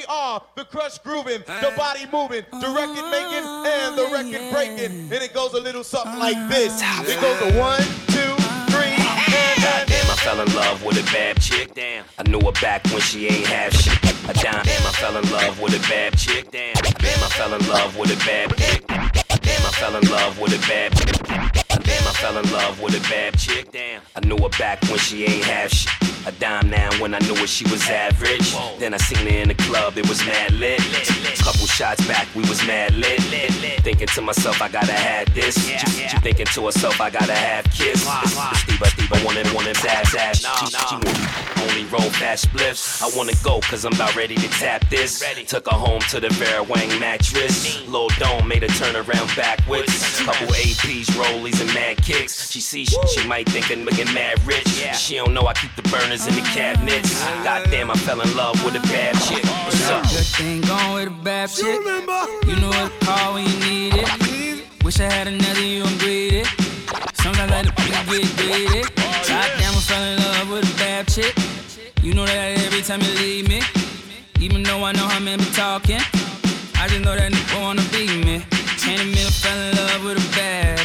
we are the crush grooving, the body moving, the record making, and the record oh, breaking. And it goes a little something like oh, this. It goes a one, two, three, and then. Damn, I fell in love with a bad chick. Damn, I knew her back when she ain't have shit. A dime. Damn, I fell in love with a bad chick. Damn, damn, I fell in love with a bad chick. Damn, I fell in love with a bad chick. Damn, I fell in love with a bad chick. Damn, I knew her back when she ain't have shit. A dime now when I knew what she was average. Then I seen her in the club, it was mad lit. Couple shots back, we was mad lit. Thinking to myself, I gotta have this. Thinking to herself, I gotta have kiss. Steve, Steve, I wanna, wanna tap, tap. She, only roll fast spliffs. I wanna go, cause I'm about ready to tap this. Took her home to the Vera Wang mattress. Lil Dome made her turn around backwards. Couple APs, rollies, and mad kicks. She sees she, she might think I'm looking mad rich. She don't know I keep the burners in the cabinets. Goddamn, I fell in love with a bad chick. What's up? Good thing going with a bad chick. You know what to call when you need it. Wish I had another you, I'm greedy. Sometimes I let the people get greedy. Goddamn, I fell in love with a bad chick. You know that every time you leave me. Even though I know how men be talking. I just know that nigga wanna be me. Can't admit I fell in love with a bad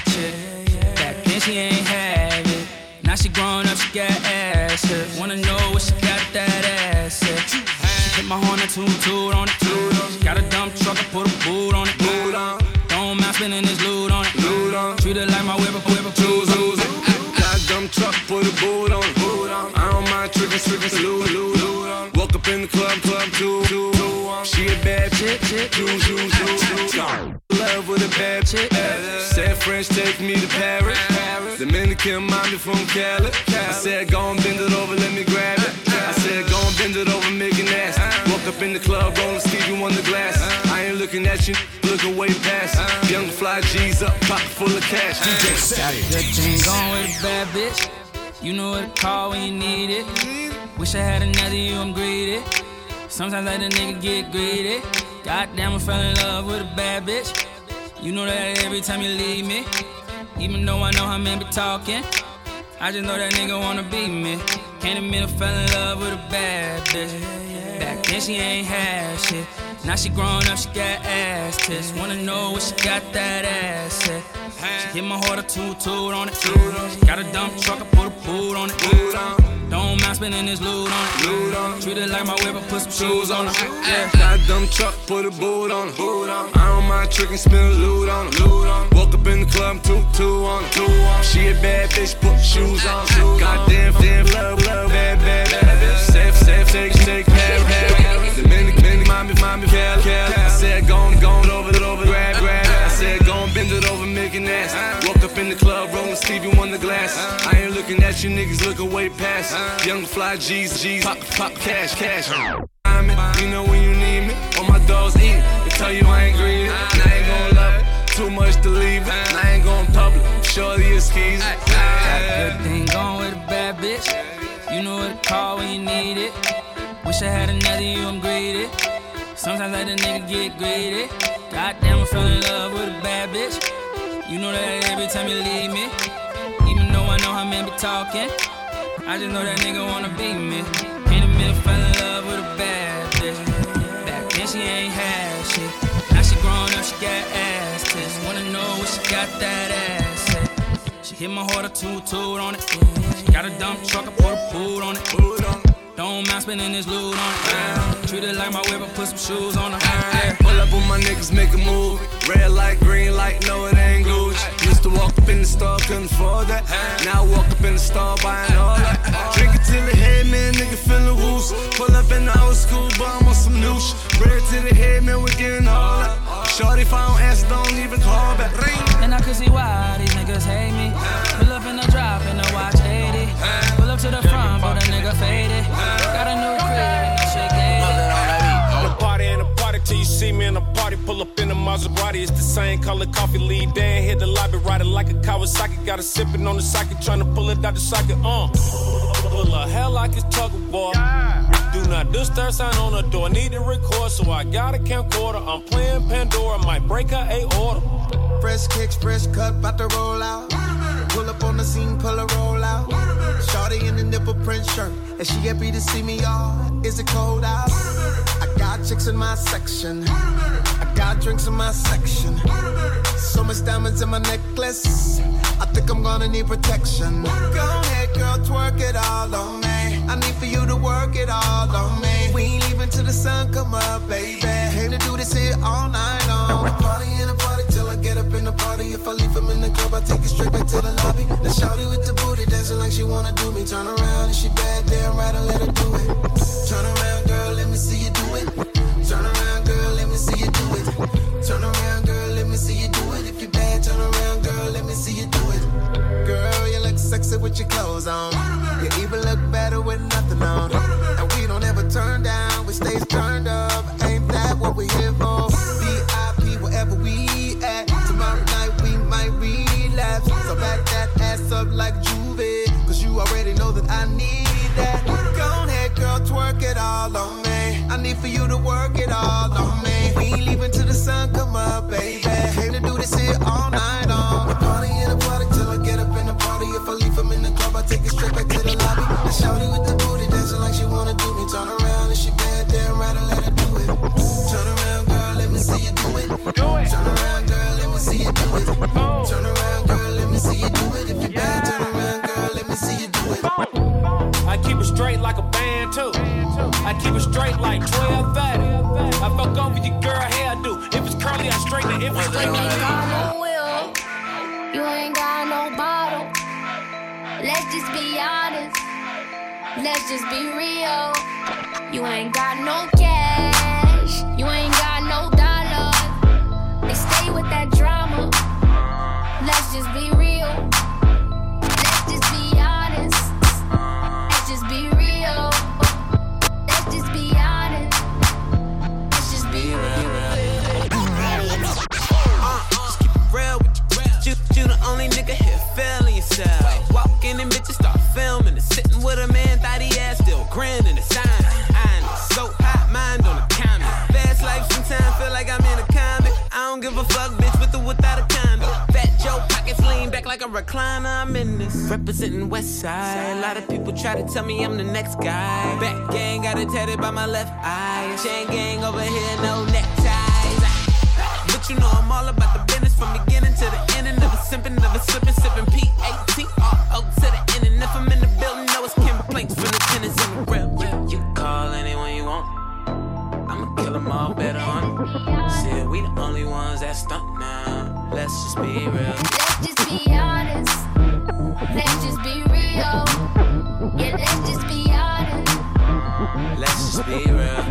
Now she grown up, she got ass. hit. Wanna know what she got that ass. at. She hit my horn and toot toot on it. Got a dump truck, I put a boot on it. Don't mind spending this loot on it. Loot. Treat it like my whip, whip, choose on it. Got a dumb truck, put a boot on. On. I don't mind tricking, tricking, salute, salute, salute. Woke up in the club, club, two, two, two. She a bad chick, chick, two, two, two, two. Love with a bad chick. Said French take me to Paris. Dominican mommy from Cali. I said go and bend it over, let me grab it. I said go and bend it over, make it nasty. Woke up in the club, rolling Stevie Wonder glass. I ain't looking at you, looking way past. Young fly G's up, pocket full of cash. DJ Savage. Good thing going with a bad bitch. You know what to call when you need it. Wish I had another you, I'm greedy. Sometimes I let a nigga get greedy. Goddamn, I fell in love with a bad bitch. You know that every time you leave me. Even though I know how men be talking. I just know that nigga wanna be me. Can't admit I fell in love with a bad bitch. Back then she ain't had shit. Now she grown up, she got ass tits. Wanna know what she got that ass at. She hit my heart a toot toot on it. She got a dump truck, I put a boot on it. Don't mind spending this loot on it. Treat it like my whip, I put some shoes on it. Yeah. Got a dumb truck, put a boot on it. I don't mind tricking, spin loot on it. Woke up in the club, two, two on it. She a bad bitch, put shoes on. Goddamn, damn, love, love, bad, bad, bad. Take, take, pad, pad. Dominic, Dominic, mommy, mommy, Cal, Cal. I said, go on, over over, grab, grab. I said, go on, bend it over, make it nasty. Woke up in the club, rolling Stevie Wonder glass. I ain't looking at you niggas, looking way past. Young fly G's, G's, pop, pop, cash, cash. You know when you need me, all my dogs eat. They tell you I ain't greedy, and I ain't gon' love it. Too much to leave it, and I ain't gon' public. Shorty is keys. Good thing going with a bad bitch. You know what to call when you need it. Wish I had another you, I'm greedy. Sometimes let a nigga get greedy. Goddamn, I fell in love with a bad bitch. You know that every time you leave me. Even though I know how men be talking. I just know that nigga wanna be me. Can't admit I fell in love with a bad bitch. Back then she ain't had shit. Now she grown up, she got ass tits. Wanna know what she got that ass at. She hit my heart a toot on it. Got a dump truck, I put a boot on it. Don't mind spending this loot on it. Treat it like my whip, I put some shoes on it. Yeah. Pull up with my niggas, make a move. Red light, green light, no, it ain't Gucci. Used to walk up in the store, couldn't afford that. Now I walk up in the store, buying all that. Drink it till the head, man, nigga feeling loose. Pull up in the old school, but I'm on some new shit. Red to the head, man, we getting all that. Shorty, if I don't answer, don't even call back. Ring. And I could see why these niggas hate me. To the front, but a nigga faded. Got a new crib shit gated. I'm a party and a party till you see me in a party. Pull up in a Maserati, it's the same color coffee. Lead there, hit the lobby, ride it like a Kawasaki. Got a sippin' on the socket, tryna pull it out the socket. Uh, pull a hell like it's tug of war. Do not disturb sign on the door. Need to record, so I got a camcorder. I'm playing Pandora, might break her a Fresh kicks, fresh cut, bout to roll out. Pull up on the scene, pull a roll out. Shorty in the nipple print shirt, and she happy to see me, y'all. Is it cold out? I got chicks in my section. I got drinks in my section. So much diamonds in my necklace. I think I'm gonna need protection. Go ahead, girl, twerk it all on me. I need for you to work it all on me. We ain't leaving till the sun come up, baby. Came to do this here all night long. Party in a party get up in the party. If I leave him in the club, I take it straight back to the lobby. The shawty with the booty dancing like she wanna do me. Turn around and she bad, damn right, I let her do it. Turn around, girl, let me see you do it. Turn around, girl, let me see you do it. Turn around, girl, let me see you do it. If you bad, turn around, girl, let me see you do it. Girl, you look sexy with your clothes on. You even look better with nothing on. And we don't ever turn down, we stay turned up. Ain't that what we here for? All on me. I need for you to work it all on me. We ain't leaving till the sun come up, baby. Came to do this here all night long. The party in the party till I get up in the party. If I leave him in the club, I take it straight back to the lobby. The shawty with the booty dancing like she wanna do me. Turn around and she bad, damn right, I let her do it. Turn around, girl, let me see you do it. Do it. Turn around, girl, let me see you do it. Oh. Turn around, girl, let me see you do it. I keep it straight like a band too. I keep it straight like 12 30. I fuck over your girl hairdo. If it's curly, I straighten it. If it's straight, I got no will. You ain't got no bottle. Let's just be honest. Let's just be real. You ain't got no cash. A recliner. I'm in this. Representing West Side. A lot of people try to tell me I'm the next guy. Back gang got it tatted by my left eye. Chain gang over here, no neckties. But you know I'm all about the business from beginning to the end. And never simping, never slipping, sipping P-A-T-R-O to the end. And if I'm in the building, know it's complaints from the tenants in the real. You, you call anyone you want. I'ma kill them all better on. Shit, we the only ones that stunt now. Let's just be real. Let's just be honest. Let's just be real. Yeah, let's just be honest. Let's just be real.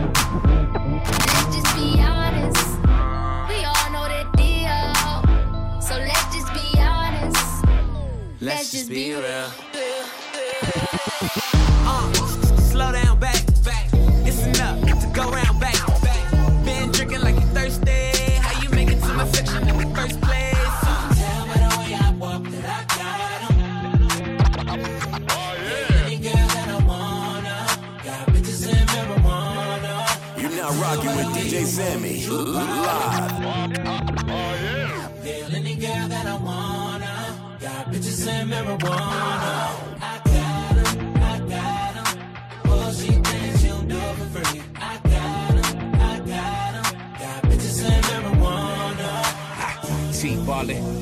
Let's just be honest. We all know the deal. So let's just be honest. Let's just be real. I and. I she thinks for. I I got bitches and marijuana.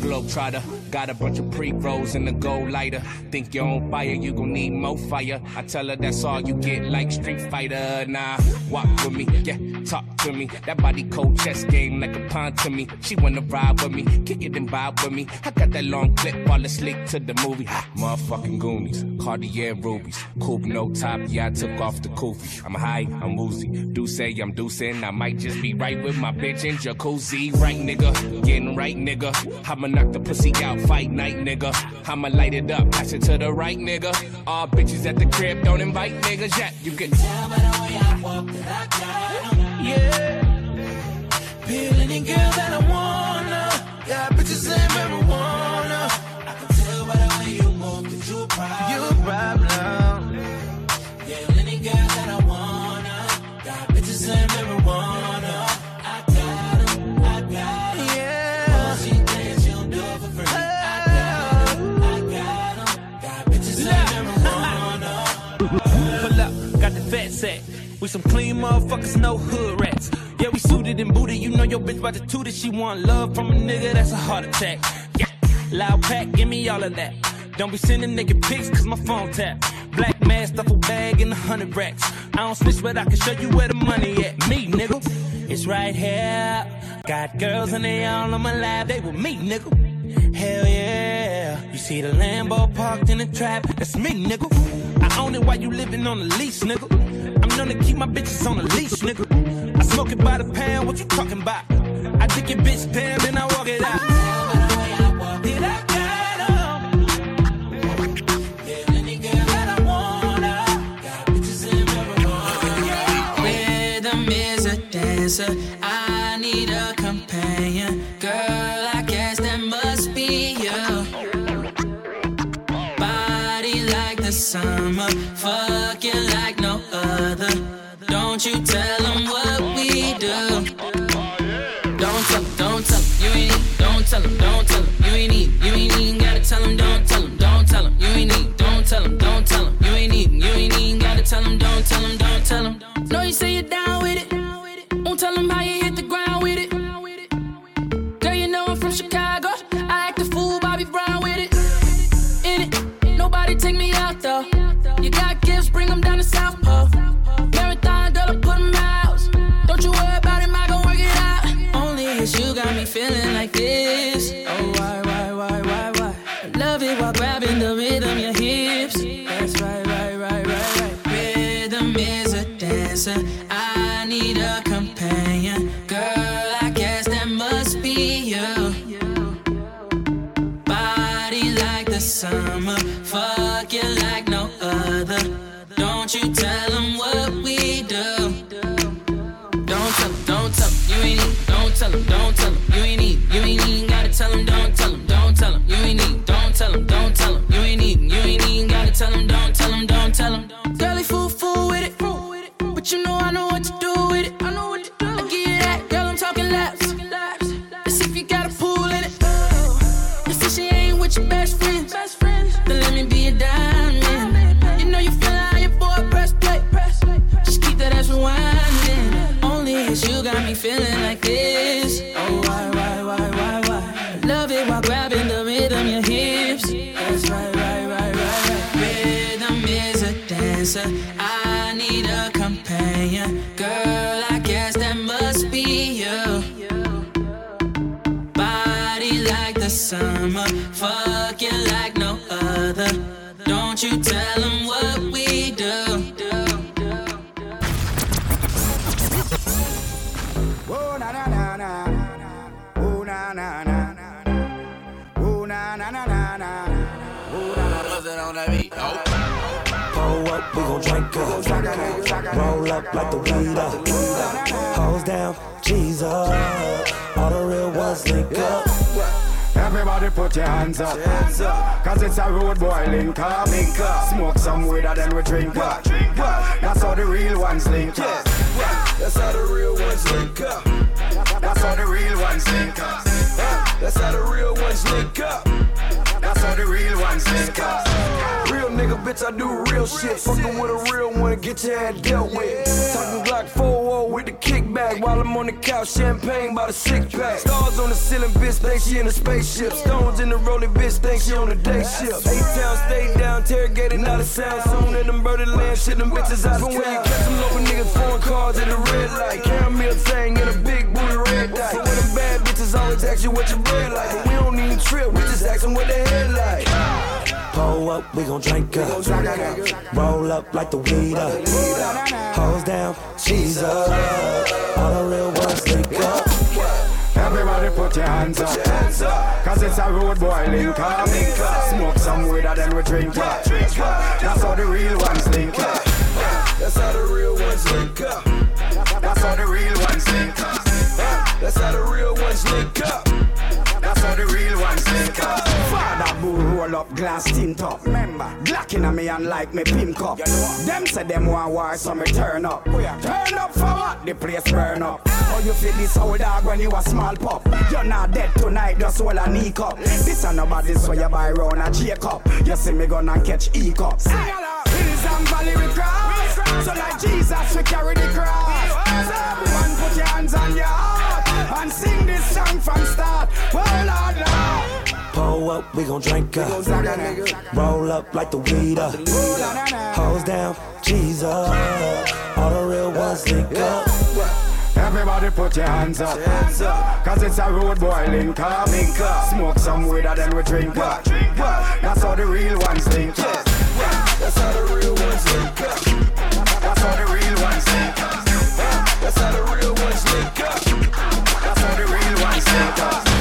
Globetrotter. Got a bunch of pre-rolls in the gold lighter. Think you're on fire, you gon' need more fire. I tell her that's all you get, like Street Fighter. Nah, walk with me, yeah, to me. That body cold chess game like a pawn to me. She wanna ride with me, kick it and vibe with me. I got that long clip, all the slick to the movie. Motherfucking Goonies, Cartier rubies. Coupe no top, yeah, I took off the koofy. I'm high, I'm woozy. Do say I'm deucing, I might just be right with my bitch in jacuzzi. Right, nigga, getting right, nigga. I'ma knock the pussy out, fight night, nigga. I'ma light it up, pass it to the right, nigga. All bitches at the crib, don't invite niggas yet. You can Tell by the way I walk that I got. Yeah. Feel any girl that I wanna. Got bitches and marijuana. I can tell by the way you move that you a problem. You a problem. We some clean motherfuckers, no hood rats. Yeah, we suited and booted. You know your bitch about to toot it. She want love from a nigga, that's a heart attack. Yeah, loud pack, give me all of that. Don't be sending nigga pics, cause my phone tap. Black mask, duffel bag, and a hundred racks. I don't snitch, but I can show you where the money at. Me, nigga. It's right here. Got girls and they all on my lap. They with me, nigga. Hell yeah. You see the Lambo parked in the trap. That's me, nigga. I own it while you living on the lease, nigga. Known to keep my bitches on the leash, nigga. I smoke it by the pound. What you talking about? I dick your bitch down, then I walk it out. I got 'em? Tell 'em, don't tell 'em, you ain't need. You ain't even gotta tell 'em, don't tell 'em, don't tell 'em, you ain't need. Don't tell 'em, don't tell 'em, you ain't need. You ain't even gotta tell 'em, don't tell 'em, summer, fucking like no other. Don't you tell them what we do. Oh na na na na, oh na na na na, oh na na na na na, oh na na. What's it on that beat? Pull up, we gon' drink up. Roll up like the weed up. Hose down, G's up. All the real ones link up. Everybody put your hands up. hands Cause it's a road boy link up. Smoke some weed and then we drink up. That's how the real ones link up. That's how the real ones link up. That's how the real ones link up. That's how the real ones link up. That's how the real ones link. Real nigga, bitch, I do real shit. Fucking with a real one, get your head dealt with. Talking Glock 4 with the kickback while I'm on the couch, champagne by the six pack. Stars on the ceiling, bitch, think she in a spaceship. Stones in the rolling, bitch, think she on a day shift. A-town, stay down, interrogated, not a sound. Soon in them birdie land, shit, them bitches out of town. When you catch them local niggas, foreign cars at the red light. Caramel thing in a big booty red dye. But when them bitches always ask you what your bread like. But we don't even trip, we just ask them what their head like. Pull up, we gon' drink up. Roll up like the weed up. Hose down, G's up. All the real ones link up. Everybody put your hands up. Cause it's a road boy link up. Smoke some weed and then we drink up. That's how the real ones link up. That's how the real ones link up. Up glass tint up. Remember, Glock in me and like me pimp cup. Them say them want war, so me turn up. Turn up for what? The place burn up. Oh, you feel this old dog when you a small pup. You're not dead tonight, just hold a knee cup. This ain't nobody so you buy round a Jacob. You see me gonna catch E cups. Hills and valley we cross. So like Jesus, we carry the cross. So everyone put your hands on your heart and sing this song from start. Well, Lord, Lord. Pull up, we gon' drink up. Roll up like the weed up. Hose down, Jesus. All the real ones link up. Everybody put your hands up. Cause it's a road boy link up. Smoke some weed and then we drink up. That's how the real ones link up. That's how the real ones link up. That's how the real ones link up. That's how the real ones link up. That's how the real ones link up.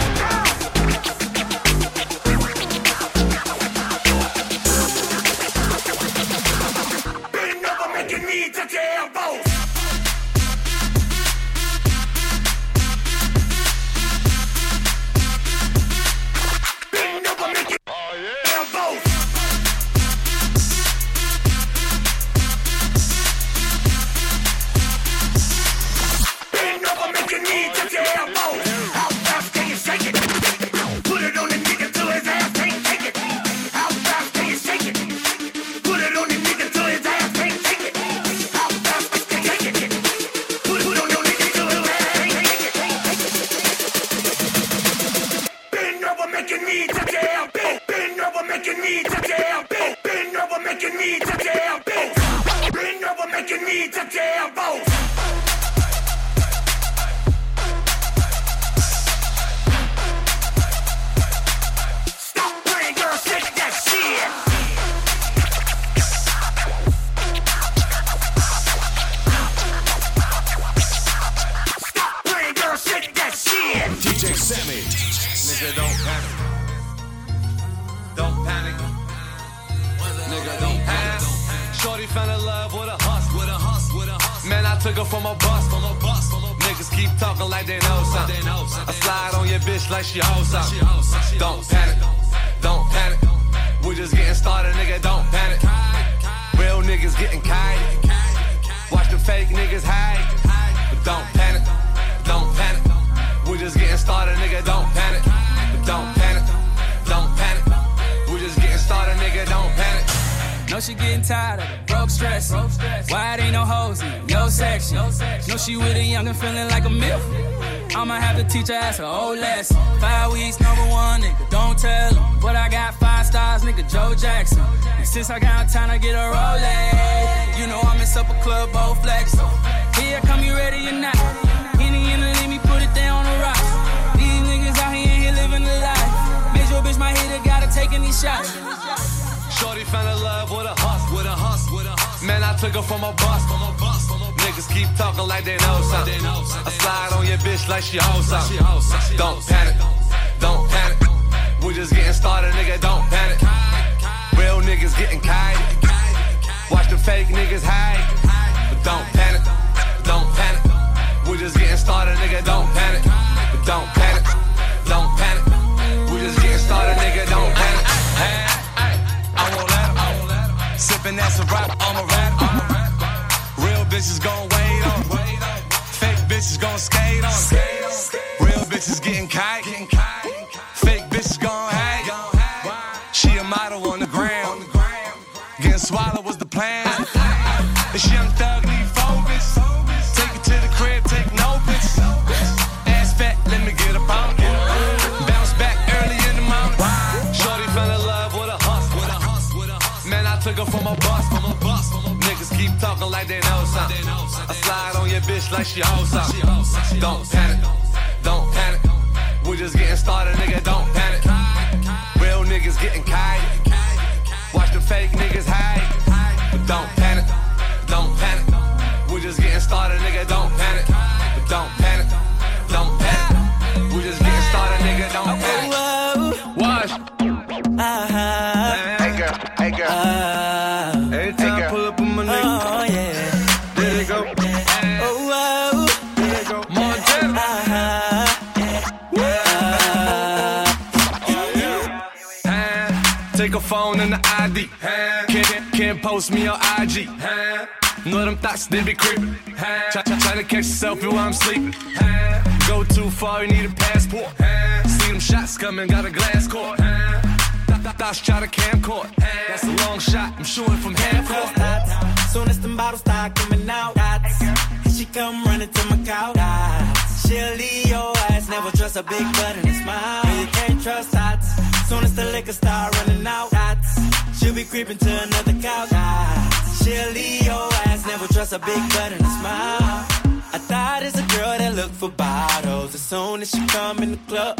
You know I'm in supper club, both flex. Here, come you ready or not? Henny in the let me put it down on the rocks. These niggas out here, here living the life. Bitch, my hitter, gotta take any shots. Shorty fell in love with a hustle. With a. With a. Man, I took her from a bus. From a bus. Niggas keep talking like they know something. I slide on your bitch like she hoes something. Don't panic. Don't panic. We just getting started, nigga. Don't panic. Real niggas getting kited. Watch the fake niggas hide. Don't panic. Don't panic. We're just getting started, nigga. Don't panic. Don't panic. Don't panic. We're just getting started, nigga. Don't panic. Hey, I won't let 'em. Sipping that Ciroc, I'm a rap. Real bitches gon' wait on. Fake bitches gon' skate on. Real bitches getting kite. Fake bitches gon' hang. She a model on the ground. Getting swallowed was the plan. Bitch like she hoes something. Don't panic. Don't panic. We just getting started, nigga. Don't panic. Real niggas getting kited. Watch the fake niggas hide. But don't panic. Don't panic. We just getting started, nigga. Don't panic. But. Don't post me on IG. Know them thoughts, they be creeping. Try, try, try to catch a selfie while I'm sleeping. Go too far, you need a passport. See them shots coming, got a glass court. Th- Thoughts try to camcord. That's a long shot, I'm shooting from half court. Soon as them bottles start coming out, dots. Here she come running to my couch. Dots. She'll leave your ass, never trust a big butt and a smile. You can't trust dots. Soon as the liquor start running out, dots. She'll be creeping to another couch. Dots. She'll leave your ass, never trust a big butt and a smile. I thought it's a girl that look for bottles. As soon as she come in the club,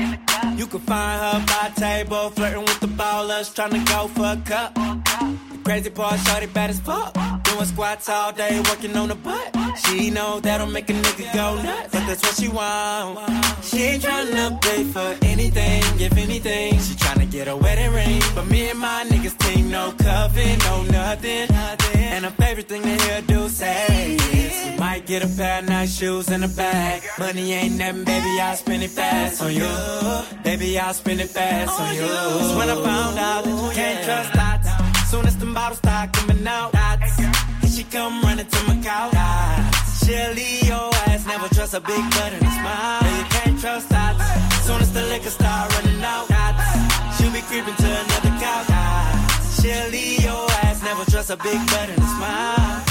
you can find her by table, flirting with the ballers, trying to go for a cup. Crazy part, shorty bad as fuck. Doing squats all day, working on the butt. She know that'll make a nigga go nuts, but that's what she want. She ain't tryna pay for anything, if anything. She tryna get a wedding ring, but me and my niggas team no coven, no nothing. And her favorite thing to hear do say is, might get a pair of nice shoes and a bag. Money ain't nothing, baby, I'll spend it fast on you. Baby, I'll spend it fast on you. That's when I found out that you can't trust dots. Bottles start coming out, dots. Here she come running to my couch. Dots. Your ass, never trust a big butt and a smile. Yeah, you can't trust dots. Soon as the liquor start running out, dots. She'll be creeping to another couch. Dots. Your ass, never trust a big butt and a smile.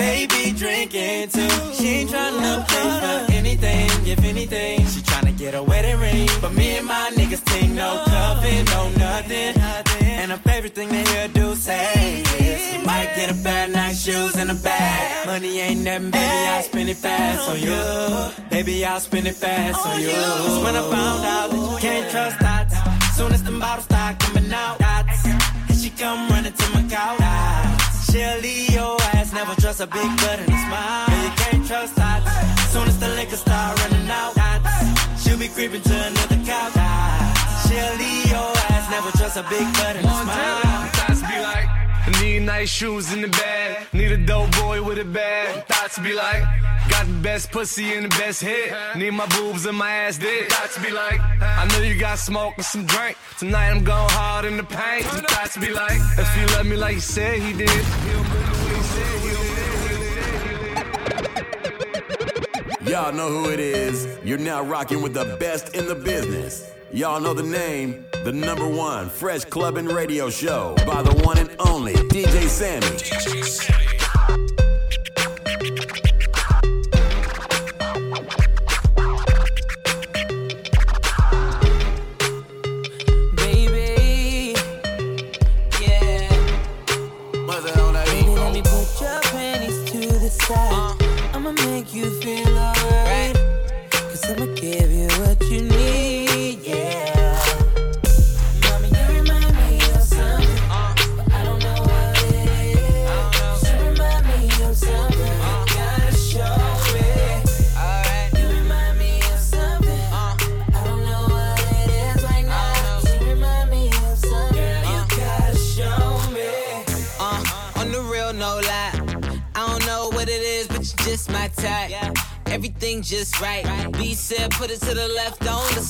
They be drinking too. She ain't trying to pay for anything, if anything. She trying to get a wedding ring, but me and my niggas think no coven, no nothing. And her favorite thing to hear do say is, you might get a of nice shoes and a bag. Money ain't nothing, baby, I'll spend it fast on you. Baby, I'll spend it fast on you. That's when I found out that you can't trust dots. Soon as the bottles start coming out, dots. Here she come running to my couch. She'll leave never trust a big butt and a smile. You can't trust dots. Soon as the liquor start running out. She'll be creeping to another couch. She'll leave your ass, never trust a big butt and a smile. Thoughts be like, I need nice shoes in the bag. Need a dope boy with a bag. Thoughts be like, got the best pussy and the best head. Need my boobs and my ass dead. Thoughts be like, I know you got smoke and some drink. Tonight I'm going hard in the paint. Thoughts be like, if you love me like you said he did. Y'all know who it is. You're now rocking with the best in the business. Y'all know the name, the number one fresh club and radio show by the one and only DJ Sammy. Baby, Just right. B said, put it to the left, don't listen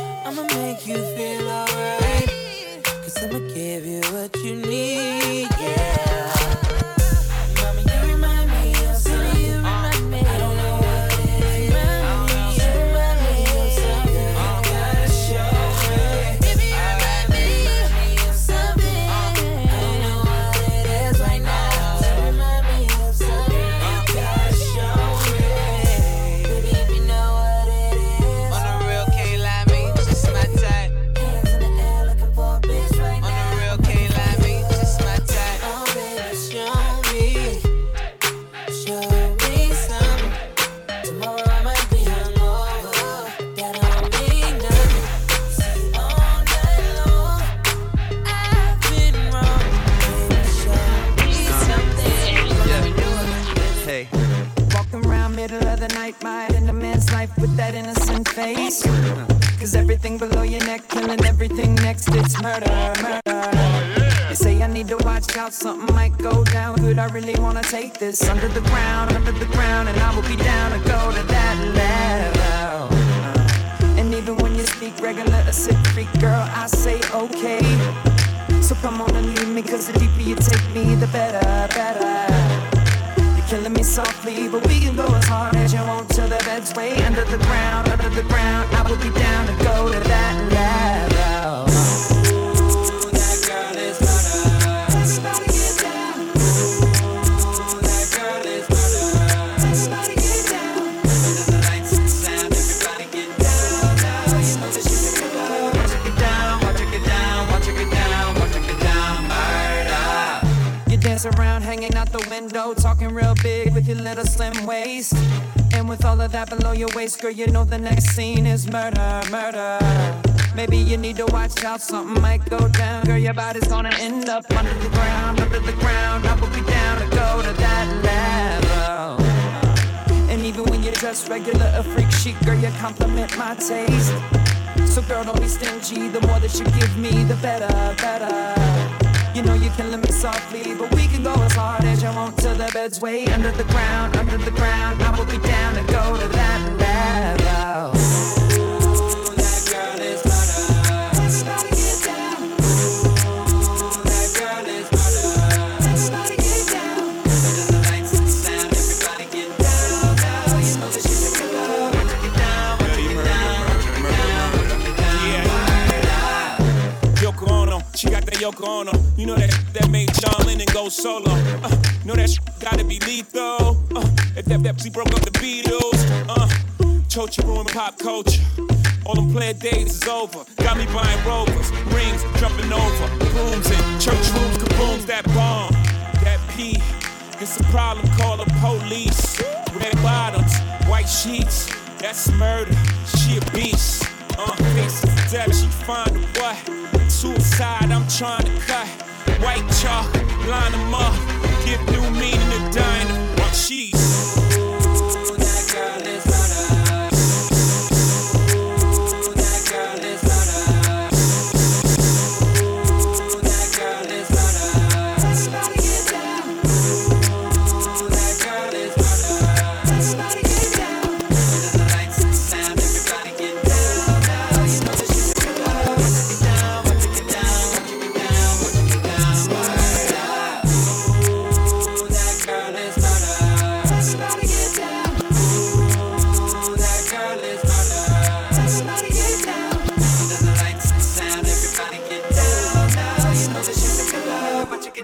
I'ma make you feel alright. Cause I'ma give you what you need, yeah. Everything below your neck, killing everything next. It's murder, murder. They say I need to watch out, something might go down. Good, I really wanna take this under the ground, under the ground, and I will be down to go to that level. Uh, and even when you speak regular, a sick freak girl, I say okay. So come on and leave me, cause the deeper you take me, the better, better. Killing me softly, but we can go as hard as you want till the bed's way under the ground, under the ground. I will be down to go to that level. Window, talking real big with your little slim waist. And with all of that below your waist, girl, you know the next scene is murder, murder. Maybe you need to watch out, something might go down. Girl, your body's gonna end up under the ground, under the ground. I will be down to go to that level. And even when you're just regular, a freak chic, girl, you compliment my taste. So girl, don't be stingy. The more that you give me, the better, better. You know you're killing me softly, but we can go as hard as you want till the bed's way under the ground, under the ground. I will be down to go to that level. Solo. Uh, know that sh- gotta be lethal. Uh, if that Pepsi broke up the Beatles. Uh, Chochi ruined pop culture. All them player days is over. Got me buying rovers, rings, jumping over, rooms in church rooms, kabooms, that bomb, that P. It's a problem, call the police. Red bottoms, white sheets, that's murder. She a beast.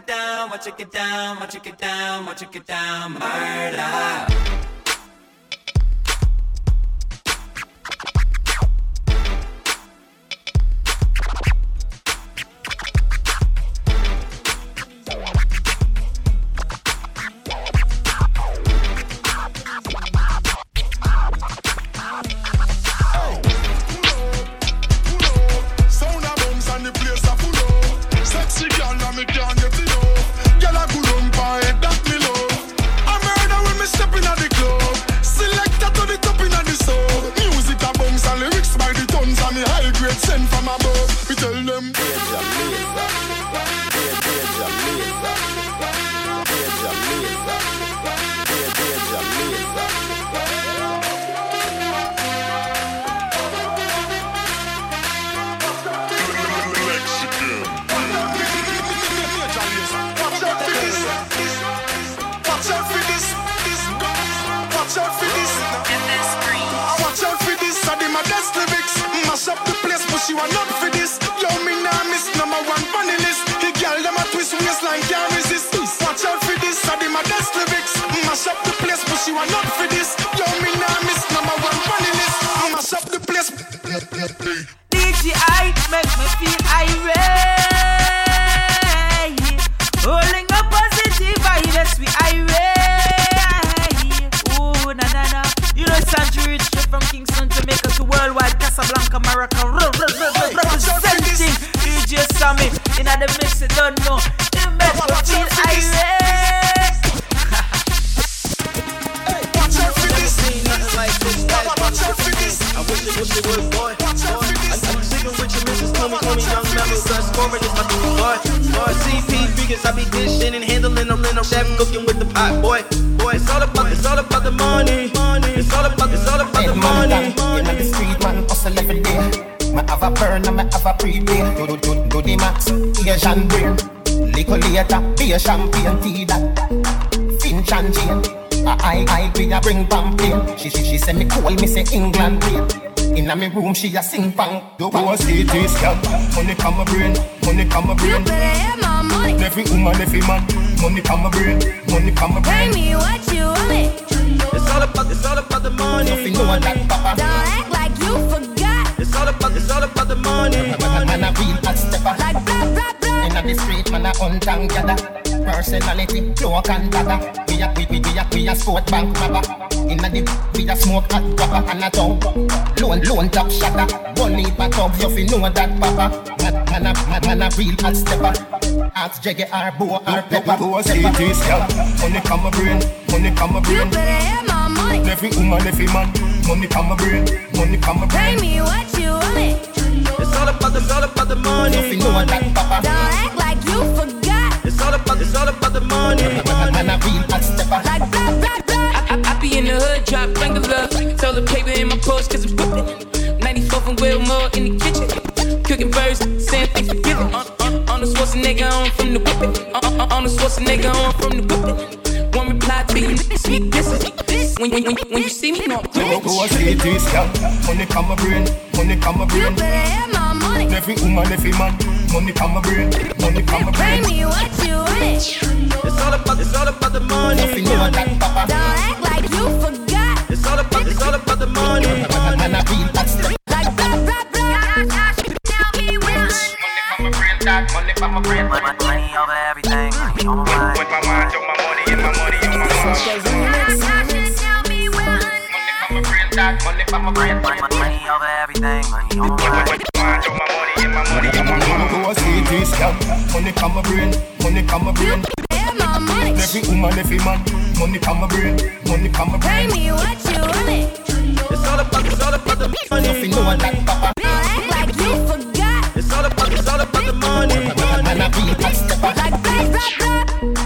Down, watch her get down, watch her get down, watch her get down, murder. You know, Sanji Rich straight from Kingston, Jamaica to worldwide, Casablanca, Morocco. Re- re- re- re- Representing DJ Sammy. In the a prepay. Do, do, do, do the max, Asian brain. Little later, be a champagne tea that. Finch and Jane. I, I, I, a bring pamphlet. She, she, she say me call me say England wait. Inna me room, she a sing pang. Do Go a CT scan. Money come my brain. Money come my brain. You better have my money. Every woman, every man. Money come my brain. Money come my Pay me what you want it. It's all about, it's all about the money. Nothing know that, papa. Don't act like you forgot. It's all about, it's all about the money. Man, man a real hot stepper. Like blah blah blah. Inna the street, man a hunt and gather. Personality, cloak and dagger. We a we we we a we a sport bank robber. Inna the we a smoke hot rubber and a tongue. Lone lone top shatter. One heap of thugs, you fi know that papa. Man, man a man, man a real hot stepper. Ask Jaggy or Bo or Pepper. Go a CT scan. Money come my brain. Money come my You brain. better have my money. Every woman, every man. Money come my brain. Money come my Pay brain. me what you want it. It's all about, it's all about the money. You fi know papa. Don't act like you forgot. It's all about, it's all about the money. Man, man a real hot stepper. Like blah blah blah. I, I, I be in the hood, drop finger love. Tell the paper in my post, cause I'm whipping. 94 from Wilmore in the kitchen. Cooking birds, saying thanks for giving. On, on, on the Schwarzenegger, on from the whipping. On, on, on the Schwarzenegger, on from the whipping. One reply to you, sweet kisses. When, when, when, when you see me, no, Go go a CT scan. Money come my brain. Money come my You brain. better have my money. Every woman, every man. Money come my brain. Money come my Pay brain. me what you want it. It's all about, it's all about the money. You fi know that papa. Don't act like you forgot. It's all about, it's all about the money. Man, man a real hot stepper. Like blah blah blah. Tell me when. Money for my brain. Money, money over everything, money on my mind. With my mind on my money and my money on my mind. Money for my brain. Money, money over everything, money on my mind. Mind on my money and my money on my mind. Go a CT scan. Money come my brain. Money come my brain. Have my money. Every woman, every man. Money come my brain. Money come my brain. Pay me what you want it. It's all about, it's all about the You money. fi know that papa. Act like you forgot. It's all about, it's all about the money. Man, man a real hot stepper. Like blah blah blah.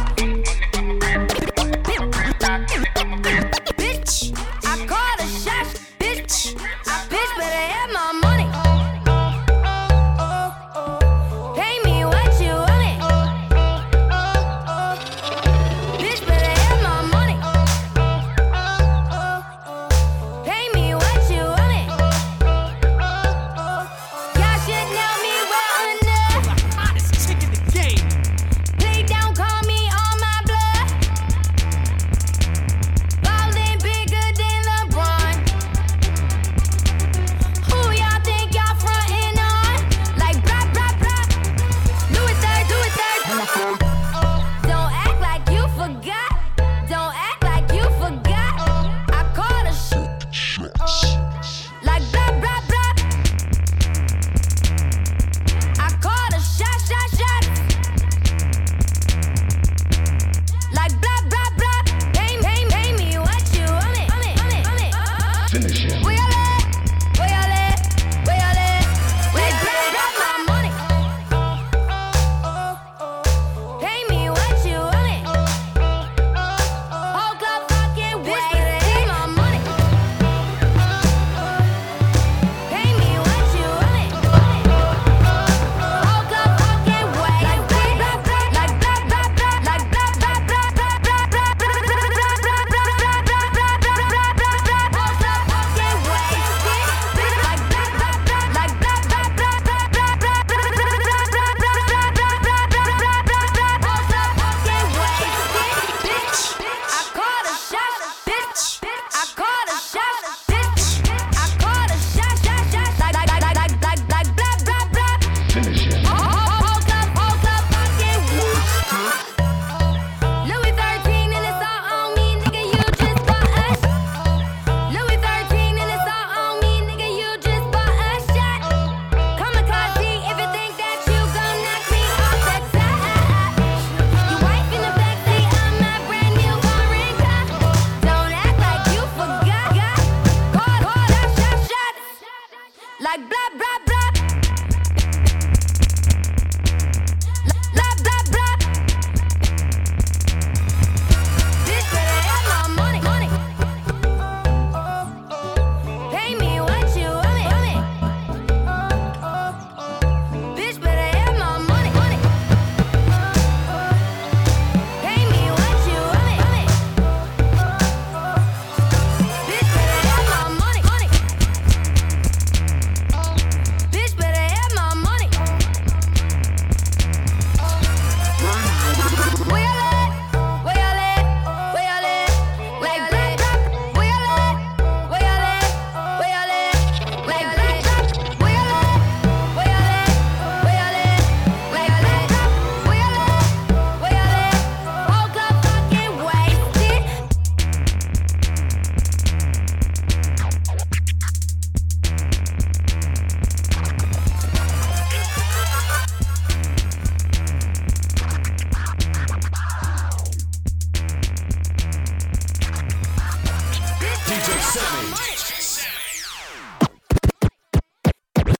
Yeah,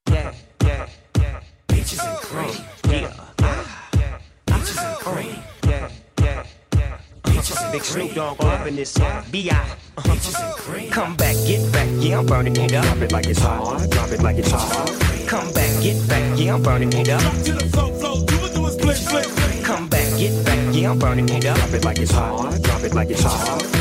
yeah, yeah. Peaches and cream. Yeah. Peaches and cream. Yeah, yeah, yeah. Peaches and Big Snoop Dogg up in this B.I. Peaches and cream. Come back, get back, yeah, I'm burning it up. Drop it like it's hot, drop it like it's hot. Come back, get back, yeah, I'm burning it up. To the flow, flow, do it, do it, split, split. Come back, get back, yeah, I'm burning it up. Drop it like it's hot, drop it like it's hot.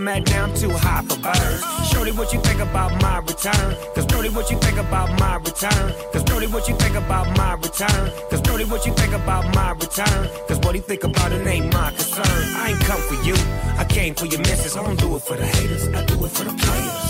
I'm at now, too high for birds. Shorty, what you think about my return? Cause Brody, what you think about my return? Cause Brody, what you think about my return? Cause Brody, what you think about my return? Cause what he think about it ain't my concern. I ain't come for you, I came for your missus. I don't do it for the haters, I do it for the players.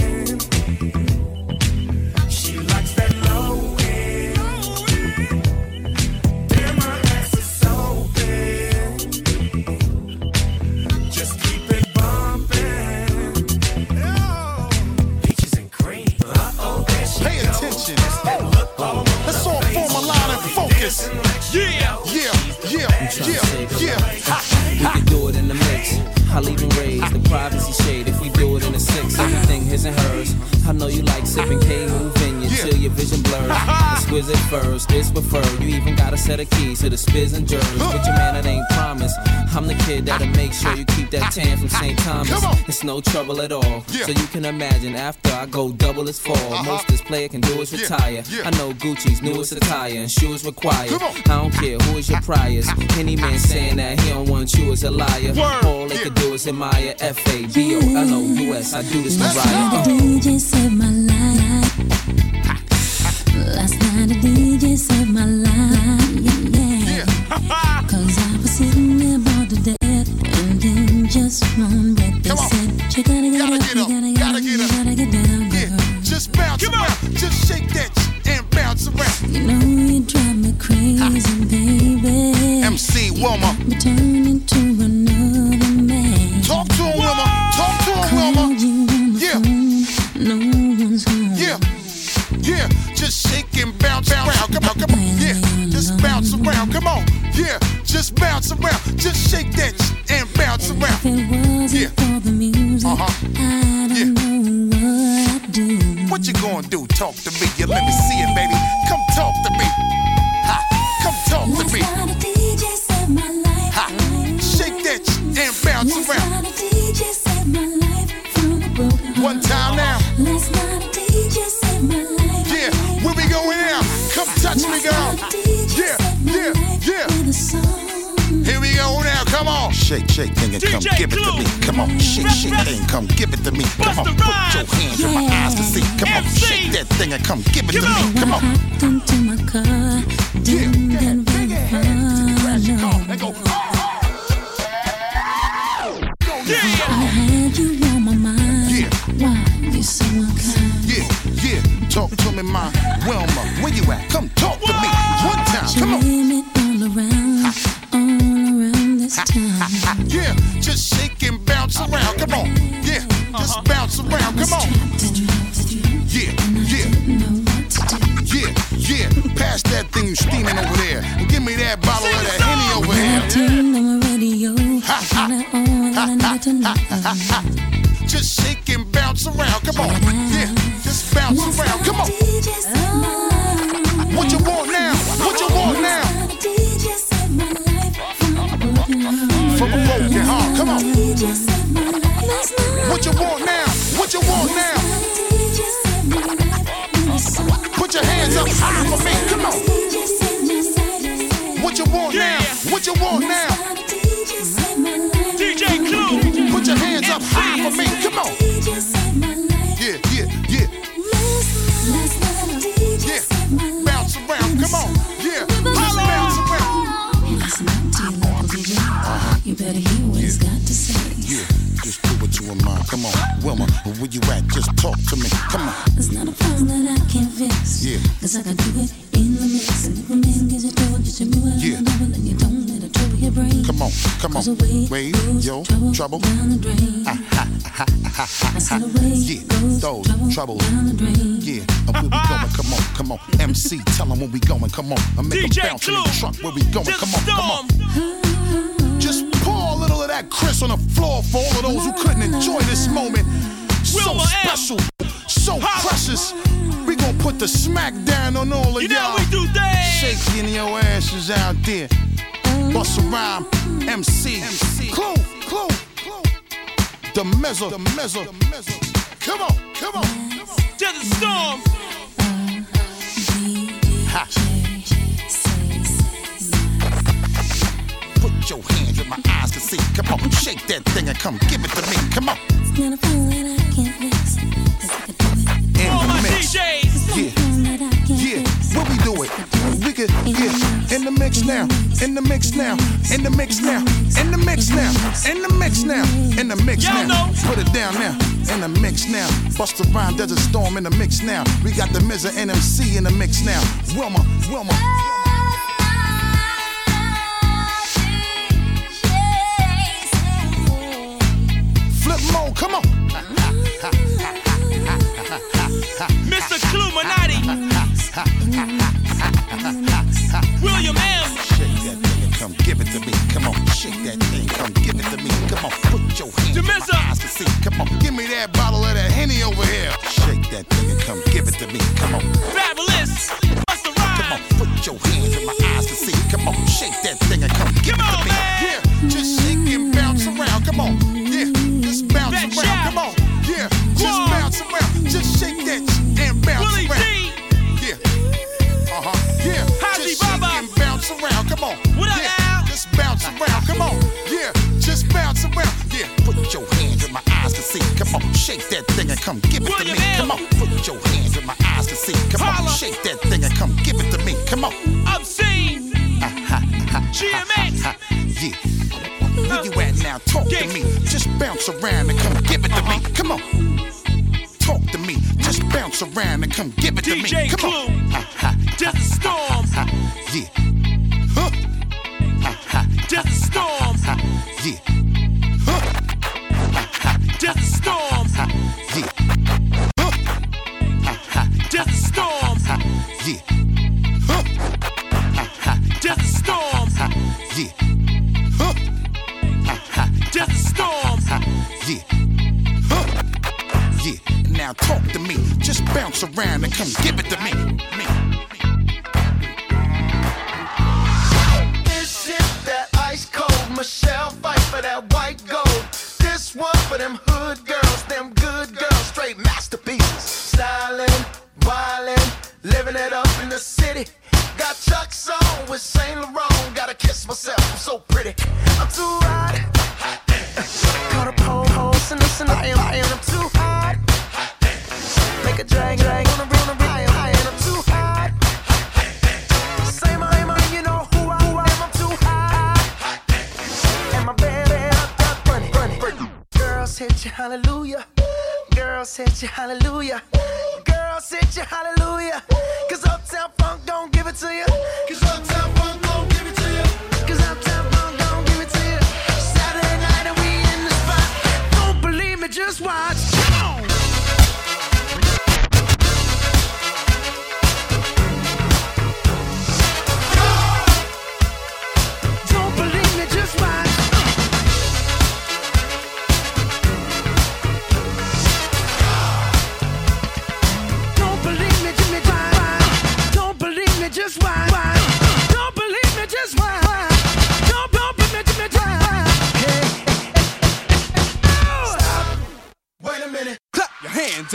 To the spiz and jers. But your man, it ain't promise. I'm the kid that'll make sure you keep that tan from St. Thomas. It's no trouble at all. So you can imagine after I go double as fall. Most this player can do is retire. I know Gucci's newest attire and shoes required. I don't care who is your priors. Any man saying that he don't want you is a liar. All they can do is admire F-A-B-O-L-O-U-S. I do this Last Mariah. night the DJ saved my life. Last night the DJ saved my life. Yeah, yeah. Cause I was sitting there about to death. And then just one breath they said, You gotta get up, you gotta get up, you gotta get down, girl. Just bounce around, just shake that and bounce around. You know you drive me crazy, baby. MC Wilma. Me turn into another man. Talk to him, Wilma. Talk to him, Wilma. Yeah. No one's home. Yeah. Yeah. Just shake and bounce around. Come on, come on. Yeah. Just bounce around. Come on. Yeah. Just bounce around. Just shake that and bounce around. If it wasn't for the music, uh-huh. I don't know what I'd do. What you gonna do? Talk to me. Yeah, let me see it, baby. Come talk to me. Ha. Come talk to me. Last night the DJ saved my life. Ha. Shake that and bounce Last around. night DJ saved my life from a broken. One time now. Last night the DJ saved my life. Yeah. Where we going now? Come touch me, girl. Come on. Shake, shake, thing and come DJ give it to me. Come on. Shake, shake, thing. Come give it to me. Come on. Put your hands in my eyes to see. Come on. Shake that thing and come give it to me. Come on. Hopped into my car. Didn't get very far. No. I had you on my mind. Why you so unkind? Yeah, yeah. Talk to me, my Wilma. Where you at? Come talk to me. One time. Come on. Turned on my radio, and I all that I need to know. Just shake and bounce around. Come on. Yeah, just bounce around. Come on. What you want now? What you want now? From a broken heart. Come on. What you want now? What you want now? Put your hands up high for me. Come on. What you want now? you want now. DJ Clue, put your hands up high for me. Come on. Yeah, yeah, yeah. Yeah. Come on. Yeah, better hear what he's got to say. Yeah, just do what you in mind. Come on, Wilma, where you at? Just talk to me. Come on. It's not a problem that I can fix. Yeah, cause I can do it. On, come on. Cause away Wait, goes yo, trouble, trouble. down the drain. Ha, ha, ha, ha, ha, I said ha. Yeah, those trouble, trouble. down the drain. Yeah, and where we going? Come on, come on. MC, tell them where we going. Come on, I make 'em DJ bounce in the Clue, truck. Where we going? Come on, come on. Just pour a little of that Chris on the floor for all of those who couldn't enjoy this moment. So special, so precious. We gon' put the smack down on all of You know y'all. we do things. Shaking your asses out there. Bust a rhyme, MC. Clue, clue, clue. The mezzo, the mezzo, the mezzo. Come on, come on. Desert Storm. Ha. Put your hands where my eyes can see. Come on, shake that thing and come give it to me. Come on. It's not a problem that I can't fix. Cause I can do it In All the my mix. DJs. Yeah. that I can't Yeah, what we do it? Mix now, in the mix now, in the mix now, in the mix now, in the mix now, in the mix now. Put it down now, in the mix now. Bust a rhyme, there's a storm in the mix now. We got the Mizza NMC in the mix now. Wilma, Wilma. Flip mode, come on. Mr. Cluminati. William M. Shake that thing and come give it to me. Come on, shake that thing, come give it to me. Come on, put your hands in my eyes to see. Come on, give me that bottle of that Henny over here. Shake that thing and come give it to me. Come on. Fabolous. Bust the Come on, put your hands in my eyes to see. Come on, shake that thing and come give it to me. Yeah, just shake and bounce around. Come on, shake that thing and come give it to me. Come on, put your hands in my eyes to see. Come on, shake that thing and come give it to me. Come on. Obscene. GMX. Yeah. Where you at now? Talk to me. Just bounce around and come give it to me. Uh-huh. Come on. Talk to me. Just bounce around and come give it to me. Come on. Desert Storm. yeah. Huh. Desert Storm. yeah. Around hallelujah.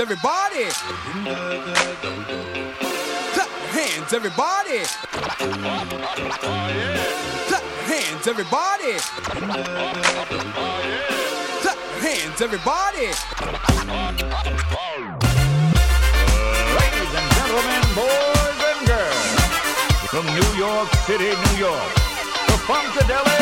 Everybody. Clap hands, everybody. Clap hands, everybody. Clap hands, everybody. Ladies and gentlemen, boys and girls, from New York City, New York, the Funkadelic.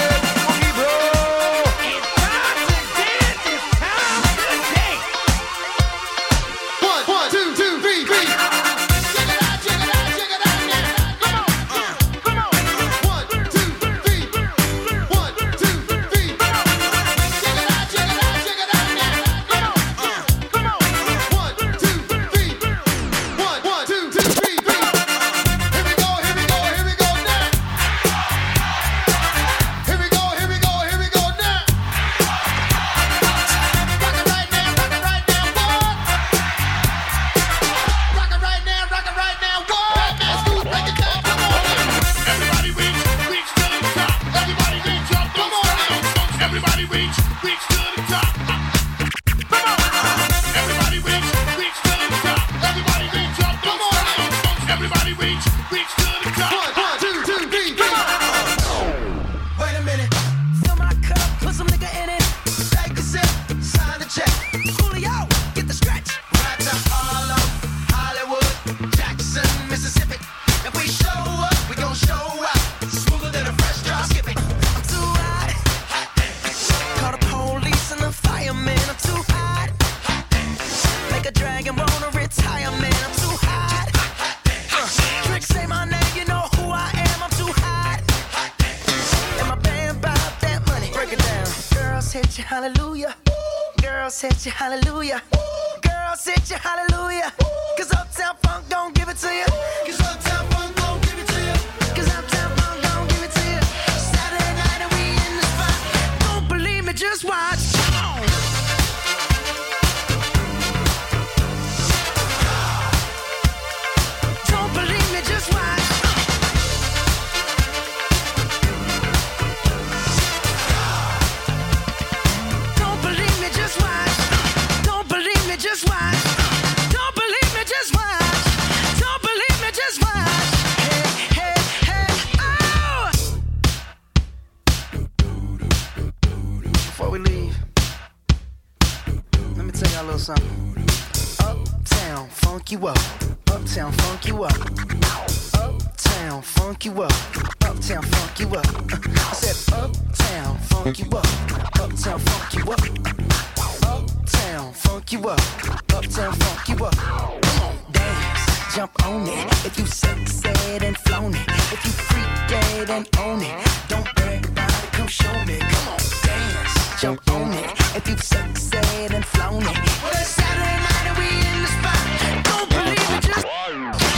jump on it. If you sex it and flown it, if you freak dead and own it, don't worry about it, come show me. Come on, dance, jump on it. If you sex it and flown it, well, it's Saturday night and we in the spot. Don't believe it, just.